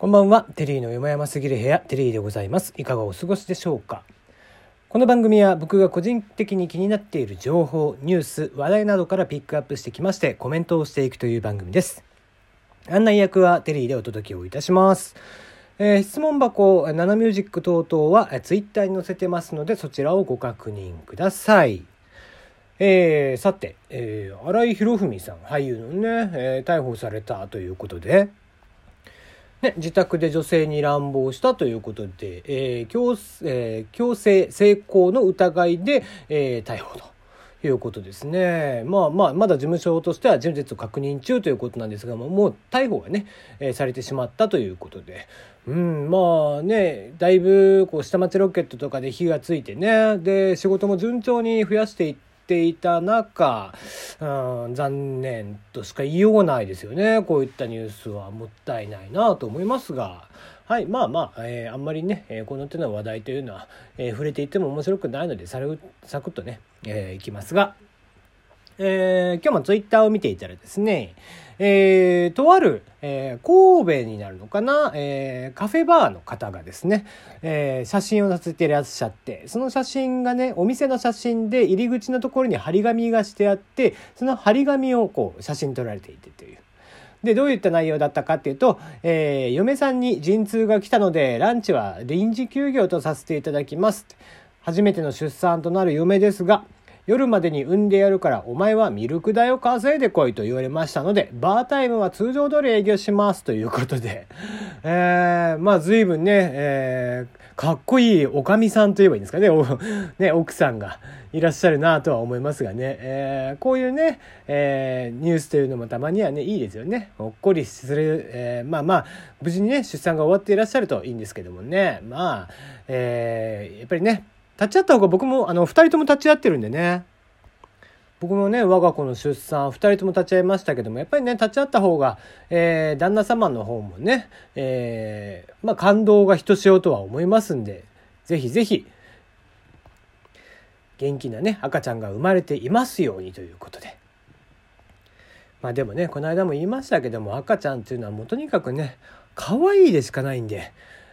こんばんは。テリーの山々すぎる部屋、テリーでございます。いかがお過ごしでしょうか？この番組は僕が個人的に気になっている情報、ニュース、話題などからピックアップしてきまして、コメントをしていくという番組です。案内役はテリーでお届けをいたします。えー質問箱、ナナミュージック等々は、えーツイッターに載せてますので、そちらをご確認ください。えーさて、えー荒井博文さん、俳優のね、え逮捕されたということで、ね、自宅で女性に乱暴したということで、えー強えー強制性交の疑いで、えー逮捕と。いうことですね。まあまあ、まだ事務所としては事実を確認中ということなんですが、もう逮捕がね、えーされてしまったということで。うん、まあね、だいぶこう下町ロケットとかで火がついてね、で、仕事も順調に増やしていってていた中、うん、残念としか言いようがないですよね。こういったニュースは。もったいないなと思いますが、はい、まあまあ、えーあんまりね、えーこの手の話題というのは、えー触れていっても面白くないので、されサクッとね、えーいきますが、えー今日もツイッターを見ていたらですね、えーとある、えー神戸になるのかな、えーカフェバーの方がですね、え写真を載せていらっしゃって、その写真がね、お店の写真で入り口のところに張り紙がしてあって、その張り紙をこう写真撮られていてという。で、どういった内容だったかっていうと、え嫁さんに陣痛が来たので、ランチは臨時休業とさせていただきます。初めての出産となる嫁ですが、夜までに産んでやるからお前はミルク代を稼いでこいと言われましたので、バータイムは通常通り営業しますということで、えー、まあ随分ね、えーかっこいいおかみさんといえばいいんですかね、ね奥さんがいらっしゃるなとは思いますがね、えーこういうね、えーニュースというのもたまにはね、いいですよね。ほっこりする、えーまあまあ、無事にね、出産が終わっていらっしゃるといいんですけどもね、まあ、えーやっぱりね、立ち会った方が僕も、あの、二人とも立ち会ってるんでね、僕もね我が子の出産2人とも立ち会いましたけどもやっぱりね立ち会った方が、えー旦那様の方もね、えーまあ感動がひとしおとは思いますんでぜひぜひ元気なね赤ちゃんが生まれていますようにということでまあでもねこの間も言いましたけども赤ちゃんっていうのはもうとにかくね可愛いでしかないんで。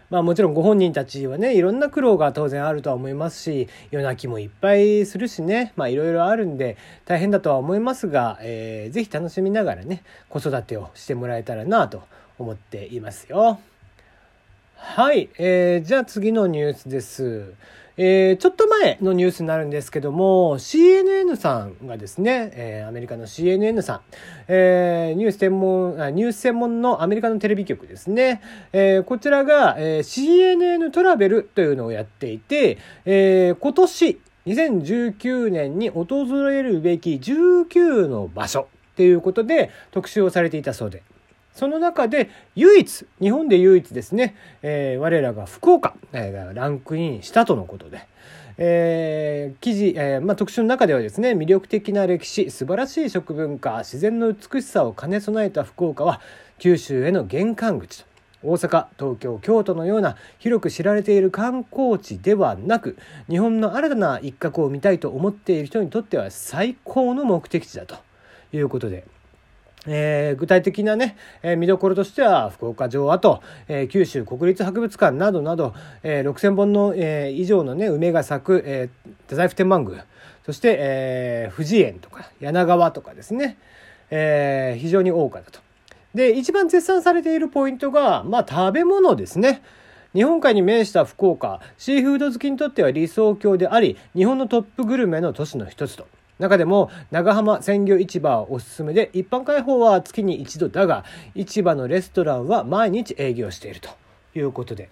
まあもちろんご本人たちはねいろんな苦労が当然あるとは思いますし夜泣きもいっぱいするしねまあいろいろあるんで大変だとは思いますが、えー、ぜひ楽しみながらね子育てをしてもらえたらなと思っていますよ。はい、えーじゃあ次のニュースです。えーちょっと前のニュースになるんですけども CNN さんがですね、えーアメリカの CNN さん、えーニュース専門あニュース専門のアメリカのテレビ局ですね、えーこちらが、えー CNN トラベルというのをやっていて、えー今年2019年に訪れるべき19の場所っていうことで特集をされていたそうで。その中で唯一、日本で唯一ですね、えー我らが福岡がランクインしたとのことで、えー記事、えーまあ、特集の中ではですね、魅力的な歴史、素晴らしい食文化、自然の美しさを兼ね備えた福岡は、九州への玄関口と。大阪、東京、京都のような広く知られている観光地ではなく、日本の新たな一角を見たいと思っている人にとっては最高の目的地だということで、えー具体的なね、えー見どころとしては福岡城跡、えー九州国立博物館などなど、えー6,000本の、えー以上のね梅が咲く、えー太宰府天満宮そして、えー富士園とか柳川とかですね、えー非常に多かったと。で一番絶賛されているポイントが、まあ、食べ物ですね。日本海に面した福岡シーフード好きにとっては理想郷であり日本のトップグルメの都市の一つと中でも長浜鮮魚市場はおすすめで一般開放は月に一度だが市場のレストランは毎日営業しているということで。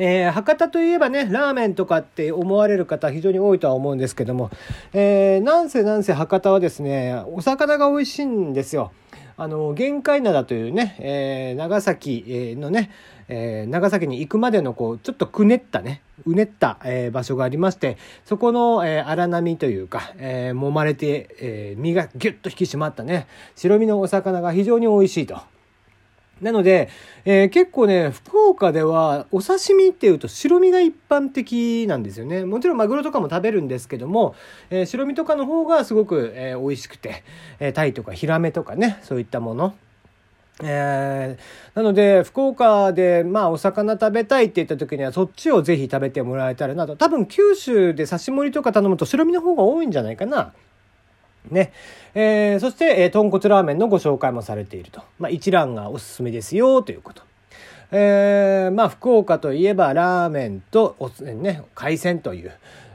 えー博多といえばねラーメンとかって思われる方非常に多いとは思うんですけども、えーなんせなんせ博多はですねお魚が美味しいんですよ。あの玄界灘というね、えー長崎のね、えー長崎に行くまでのこうちょっとくねったねうねった、えー場所がありましてそこの、えー荒波というか、えー揉まれて、えー身がギュッと引き締まったね白身のお魚が非常に美味しいと。なので、えー結構ね、福岡ではお刺身っていうと白身が一般的なんですよね。もちろんマグロとかも食べるんですけども、えー白身とかの方がすごく、えー美味しくて、えータイとかヒラメとかね、そういったもの。えー、なので福岡でまあお魚食べたいって言った時にはそっちをぜひ食べてもらえたらなと多分九州で刺し盛りとか頼むと白身の方が多いんじゃないかな。ね。えー、そして、えー、豚骨ラーメンのご紹介もされていると。まあ、一覧がおすすめですよ、ということ。えー、まあ、福岡といえばラーメンとお、ね、海鮮という、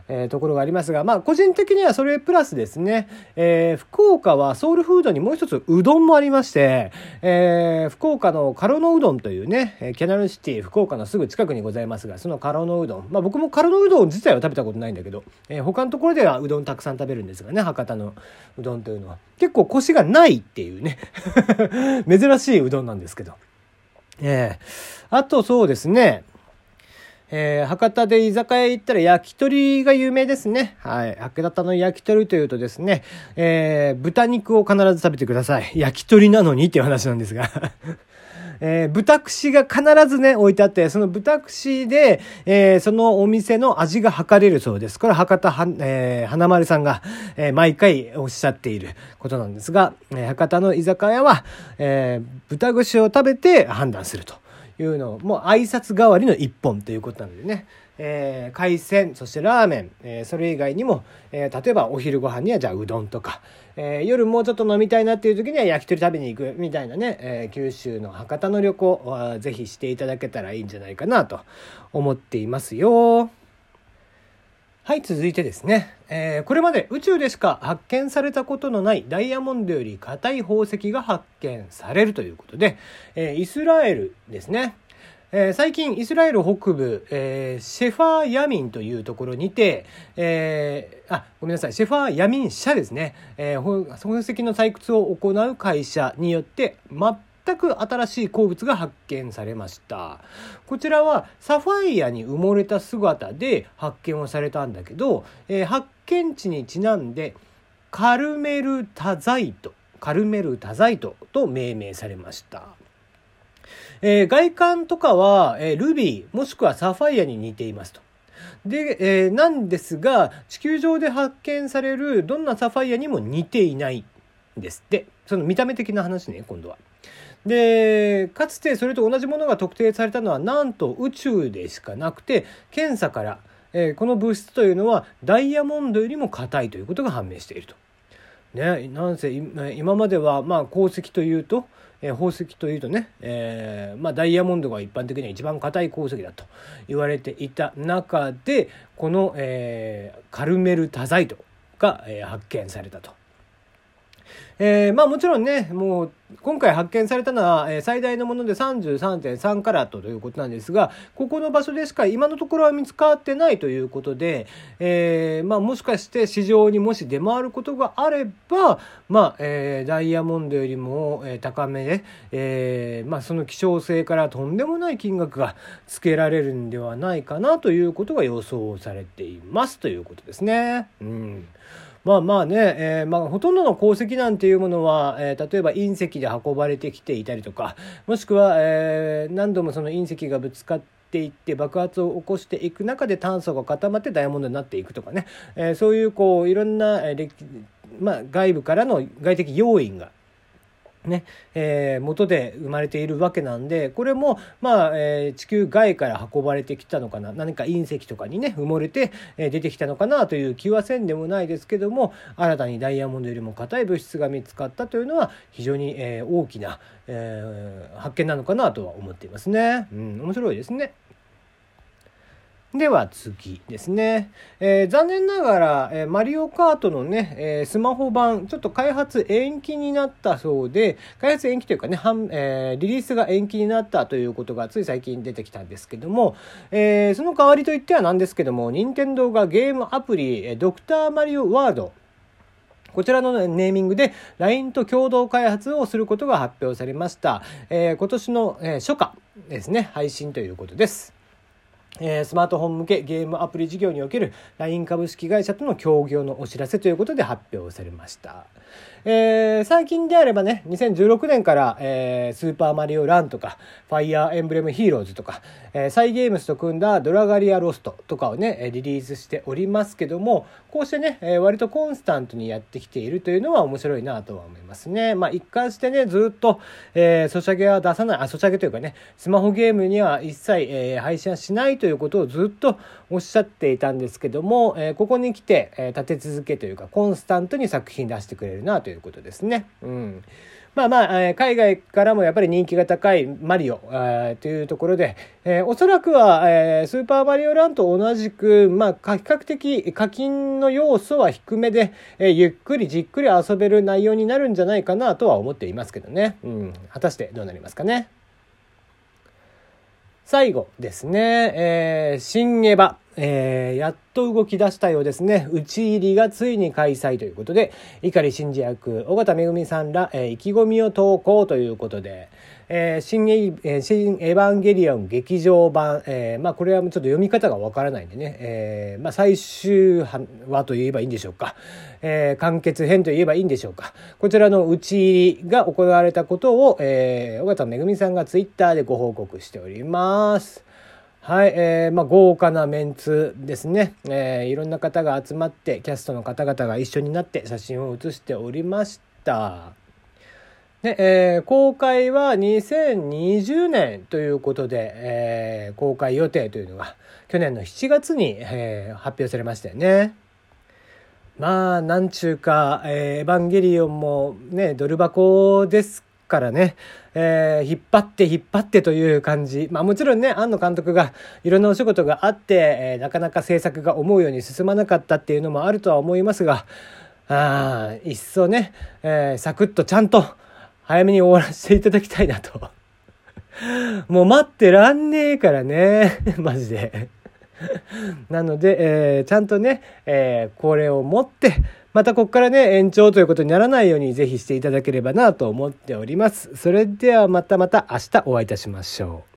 えー、ところがありますが、まあ、個人的にはそれプラスですね、えー、福岡はソウルフードにもう一つうどんもありまして、えー、福岡のカロノうどんというね、キャナルシティ福岡のすぐ近くにございますが、そのカロノうどん、まあ、僕もカロノうどん自体は食べたことないんだけど、えー、他のところではうどんたくさん食べるんですがね、博多のうどんというのは。結構コシがないっていうね、珍しいうどんなんですけど。えー、あとそうですね、えー、博多で居酒屋行ったら焼き鳥が有名ですね。はい。博多の焼き鳥というとですね、えー、豚肉を必ず食べてください。焼き鳥なのにっていう話なんですが えー、豚串が必ずね、置いてあって、その豚串で、えー、そのお店の味が測れるそうです。これ博多は、えー、花丸さんが、えー、毎回おっしゃっていることなんですが、えー、博多の居酒屋は、えー、豚串を食べて判断すると。いうのもう挨拶代わりの一本ということなのでね、えー、海鮮そしてラーメン、えー、それ以外にも、えー、例えばお昼ご飯にはじゃあうどんとか、えー、夜もうちょっと飲みたいなっていう時には焼き鳥食べに行くみたいなね、えー、九州の博多の旅行はぜひしていただけたらいいんじゃないかなと思っていますよ。はい、続いてですね、えー、これまで宇宙でしか発見されたことのないダイヤモンドより硬い宝石が発見されるということで、えー、イスラエルですね。えー、最近イスラエル北部、え、シェファーヤミンというところにて、えー、あ、ごめんなさい、シェファーヤミン社ですね、えー、宝石の採掘を行う会社によってマッ、全く新しい鉱物が発見されましたこちらはサファイアに埋もれた姿で発見をされたんだけど、えー、発見地にちなんでカルメルタザイトカルメルタザイトと命名されました。えー、外観とかは、えー、ルビーもしくはサファイアに似ていますと。で、えー、なんですが地球上で発見されるどんなサファイアにも似ていないんですってその見た目的な話ね今度は。でかつてそれと同じものが特定されたのはなんと宇宙でしかなくて検査から、えー、この物質というのはダイヤモンドよりも硬いということが判明していると。ね、なんせ今まではまあ鉱石というと、えー、宝石というとね、えー、まあ、ダイヤモンドが一般的には一番硬い鉱石だと言われていた中でこの、え、カルメルタザイトが、え発見されたと。えー、まあもちろんね、もう今回発見されたのは、最大のもので33.3カラットということなんですが、ここの場所でしか今のところは見つかってないということで、えー、まあもしかして市場にもし出回ることがあれば、まあ、えー、ダイヤモンドよりも、高めで、えー、まあその希少性からとんでもない金額がつけられるんではないかなということが予想されていますということですね。うんまあまあね、えー、まあ、ほとんどの鉱石なんていうものは、えー、例えば隕石で運ばれてきていたりとかもしくは、えー、何度もその隕石がぶつかっていって爆発を起こしていく中で炭素が固まってダイヤモンドになっていくとかね、えー、そういうこういろんな、えーまあ、外部からの外的要因がね、えー、元で生まれているわけなんで、これも、まあ、えー、地球外から運ばれてきたのかな、何か隕石とかにね、埋もれて、えー、出てきたのかなという気はせんでもないですけども、新たにダイヤモンドよりも硬い物質が見つかったというのは、非常に、えー、大きな、えー、発見なのかなとは思っていますね。うん、面白いですね。では次ですね。えー、残念ながら、えー、マリオカートのね、えー、スマホ版、ちょっと開発延期になったそうで、開発延期というかね、半えリリースが延期になったということがつい最近出てきたんですけども、えその代わりといってはなんですけども、任天堂がゲームアプリ、ドクターマリオワールド、こちらのネーミングで LINE と共同開発をすることが発表されました。え今年の、え初夏ですね、配信ということです。えスマートフォン向けゲームアプリ事業における LINE 株式会社との協業のお知らせということで発表されました。えー、最近であればね、2016年から、えー、スーパーマリオランとか、ファイアーエンブレムヒーローズとか、えー、サイゲームスと組んだドラガリアロストとかをね、リリースしておりますけども、こうしてね、えー、割とコンスタントにやってきているというのは面白いなとは思いますね。まあ、一貫してね、ずっと、えー、ソシャゲは出さない、あ、ソシャゲというかね、スマホゲームには一切、えー、配信はしないということをずっとおっしゃっていたんですけども、えー、ここに来て、えー、立て続けというか、コンスタントに作品出してくれるなといういうことですね。うん。まあまあ、えー、海外からもやっぱり人気が高いマリオ、えー、というところで、えー、おそらくは、えー、スーパーマリオランと同じく、まあ、比較的課金の要素は低めで、えー、ゆっくりじっくり遊べる内容になるんじゃないかなとは思っていますけどね。うん。果たしてどうなりますかね。最後ですね、えー、新エヴァ。えー、やっと動き出したようですね。打ち入りがついに開催ということで、碇真司役、尾形めぐみさんら、えー、意気込みを投稿ということで、えー、新エヴァンゲリオン劇場版、えー、まあこれはちょっと読み方がわからないんでね、えー、まあ最終話と言えばいいんでしょうか、えー、完結編と言えばいいんでしょうか、こちらの打ち入りが行われたことを、えー、尾形めぐみさんがツイッターでご報告しております。はい、えー、まあ、豪華なメンツですね。えー、いろんな方が集まって、キャストの方々が一緒になって写真を写しておりました。で、えー、公開は2020年ということで、えー、公開予定というのが去年の7月に、えー、発表されましたよね。まあ、なんちゅうか、えー、エヴァンゲリオンもね、ドル箱ですからね、えー、引っ張って引っ張ってという感じ。まあもちろんね、庵野監督がいろんなお仕事があって、えー、なかなか制作が思うように進まなかったっていうのもあるとは思いますが、ああ、いっそね、えー、サクッとちゃんと早めに終わらせていただきたいなと。もう待ってらんねえからね、マジで。なので、えー、ちゃんとね、えー、これを持って、またここからね、延長ということにならないようにぜひしていただければなと思っております。それではまたまた明日お会いいたしましょう。